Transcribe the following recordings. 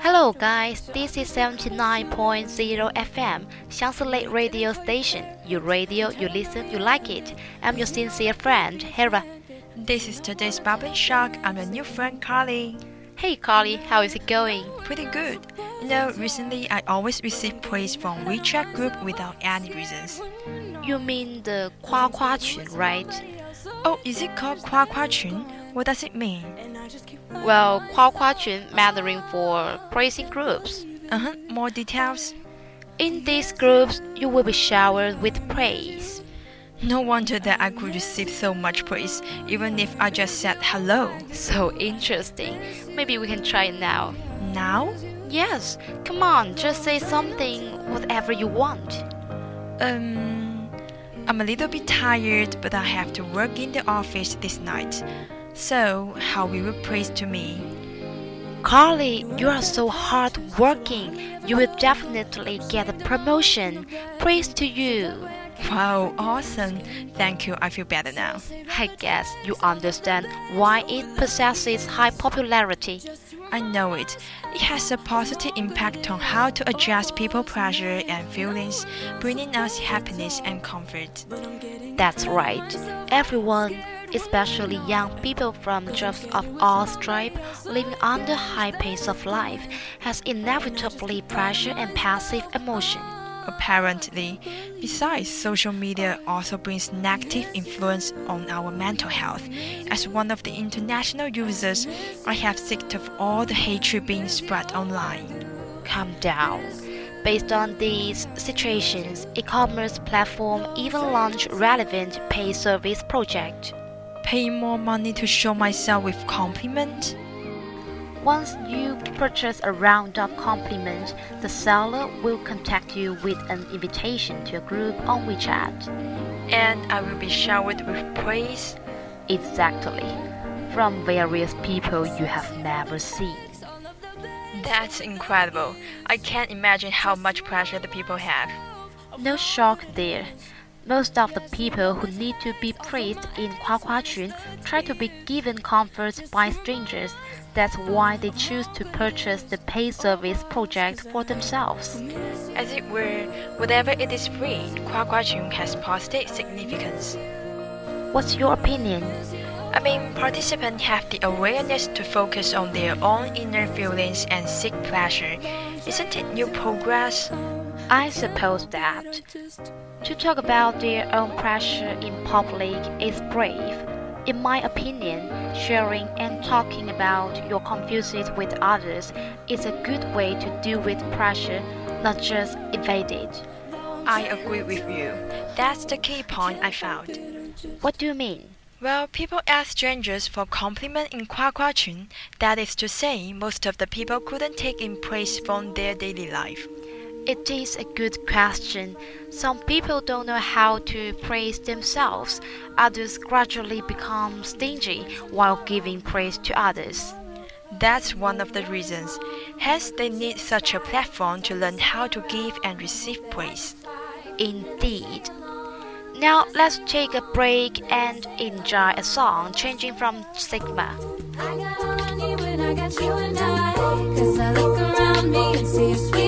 Hello, guys. This is 79.0 FM, Xiangsi Radio Station. You radio, you listen, you like it. I'm your sincere friend, Hera. This is today's Bubbling Shock. I'm your new friend, Carly. Hey, Carly, how is it going? Pretty good. You know, recently I always receive praise from WeChat group without any reasons. You mean the Kwa Kwa Chun, right? Oh, is it called Kwa Kwa Chun? What does it mean? Well, Kwa Kwa Chun Mandarin for praising groups. Uh huh. More details. In these groups, you will be showered with praise. No wonder that I could receive so much praise, even if I just said hello. So interesting. Maybe we can try it now. Now? Yes. Come on, just say something, whatever you want. Um. I'm a little bit tired, but I have to work in the office this night. So, how will you praise to me? Carly, you are so hardworking. You will definitely get a promotion. Praise to you. Wow, awesome. Thank you. I feel better now. I guess you understand why it possesses high popularity. I know it. It has a positive impact on how to adjust people pressure and feelings, bringing us happiness and comfort. That's right. Everyone, especially young people from jobs of all stripes living under high pace of life, has inevitably pressure and passive emotion. Apparently, besides, social media also brings negative influence on our mental health. As one of the international users, I have sick of all the hatred being spread online. Calm down. Based on these situations, e-commerce platform even launch relevant pay service project. Paying more money to show myself with compliment? Once you purchase a round-up compliment, the seller will contact you with an invitation to a group on WeChat. And I will be showered with praise? Exactly. From various people you have never seen. That's incredible. I can't imagine how much pressure the people have. No shock there. Most of the people who need to be praised in Kwa Kwa Chun try to be given comfort by strangers. That's why they choose to purchase the pay service project for themselves. As it were, whatever it is free, Kwa Kwa Chun has positive significance. What's your opinion? I mean, participants have the awareness to focus on their own inner feelings and seek pleasure. Isn't it new progress? I suppose that to talk about their own pressure in public is brave. In my opinion, sharing and talking about your confusions with others is a good way to deal with pressure, not just evade it. I agree with you. That's the key point I found. What do you mean? Well, people ask strangers for compliment in Kwa Kwa Chun. That is to say, most of the people couldn't take in praise from their daily life. It is a good question. Some people don't know how to praise themselves. Others gradually become stingy while giving praise to others. That's one of the reasons. Hence, they need such a platform to learn how to give and receive praise. Indeed. Now let's take a break and enjoy a song changing from Sigma. I got all I need when I got you and I. Cause I look around me and see a sweet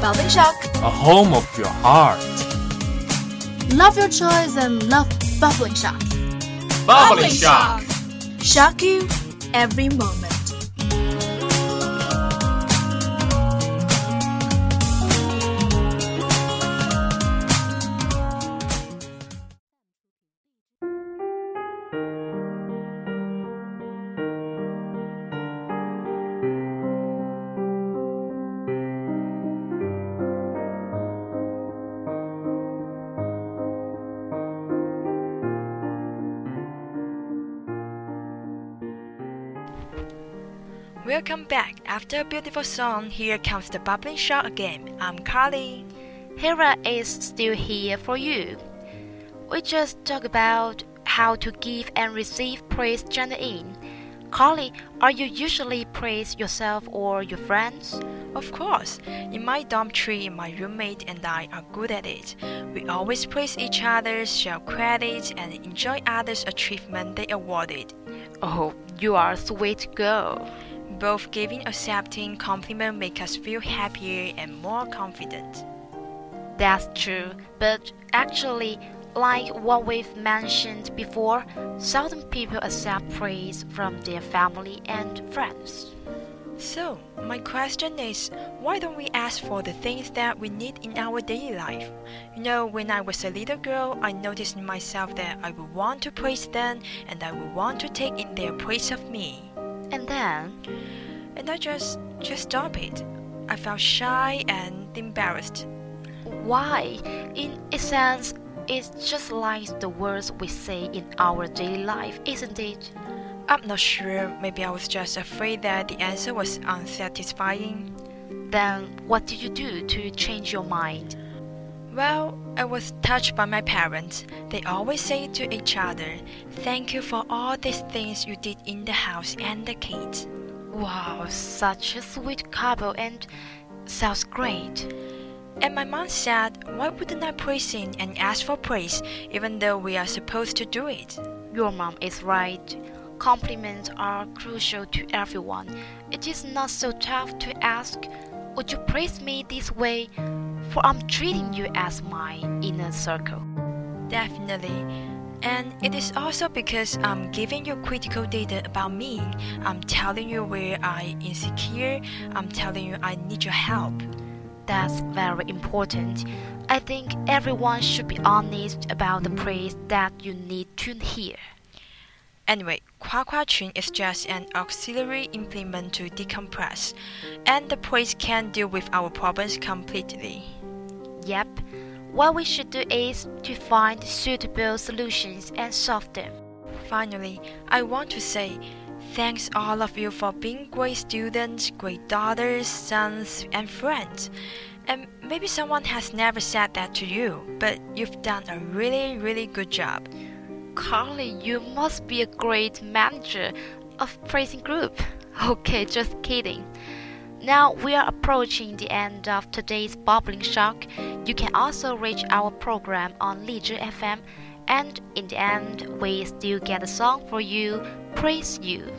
Bubbling shock. A home of your heart. Love your choice and love bubbling shock. Bubbling shock. Shock you every moment. Welcome back. After a beautiful song, here comes the bubbling shock again. I'm Carly. Hera is still here for you. We just talked about how to give and receive praise genuine. Carly, are you usually praise yourself or your friends? Of course, in my dormitory, my roommate and I are good at it. We always praise each other, share credit, and enjoy others' achievement they awarded. Oh, you are a sweet girl. Both giving and accepting compliment make us feel happier and more confident. That's true, but actually, like what we've mentioned before, seldom people accept praise from their family and friends. So, my question is, why don't we ask for the things that we need in our daily life? You know, when I was a little girl, I noticed in myself that I would want to praise them and I would want to take in their praise of me. And then, And I just just stop it. I felt shy and embarrassed. why? In essence, it's just like the words we say in our daily life, isn't it? I'm not sure, maybe I was just afraid that the answer was unsatisfying. Then, what did you do to change your mind? Well, I was touched by my parents. They always say to each other, Thank you for all these things you did in the house and the kids. Wow, such a sweet couple and sounds great. And my mom said, Why wouldn't I praise him and ask for praise, even though we are supposed to do it? Your mom is right. Compliments are crucial to everyone. It is not so tough to ask, Would you praise me this way? For I'm treating you as my inner circle. Definitely. And it is also because I'm giving you critical data about me. I'm telling you where I insecure. I'm telling you I need your help. That's very important. I think everyone should be honest about the praise that you need to hear. Anyway, Kwa Kwa Chun is just an auxiliary implement to decompress, and the praise can deal with our problems completely. Yep, what we should do is to find suitable solutions and solve them. Finally, I want to say thanks all of you for being great students, great daughters, sons, and friends. And maybe someone has never said that to you, but you've done a really, really good job. Carly, you must be a great manager of praising group. Okay, just kidding. Now we are approaching the end of today's bubbling shock. You can also reach our program on Leisure FM, and in the end, we still get a song for you. Praise you.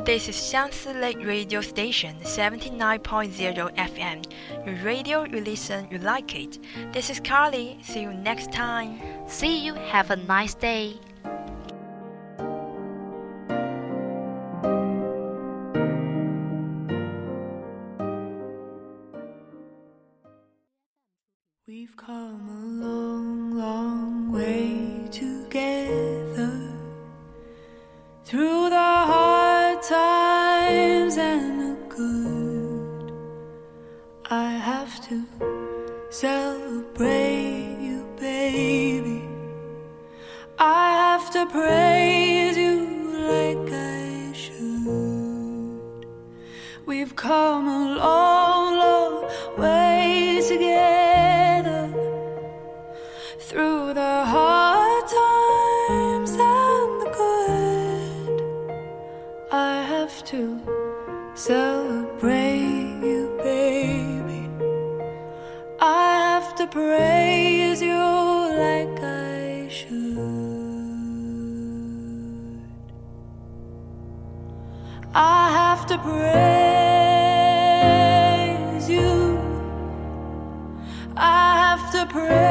This is Xiangsi Lake Radio Station 79.0 FM. Your radio, you listen, you like it. This is Carly. See you next time. See you. Have a nice day. Have to celebrate surprise.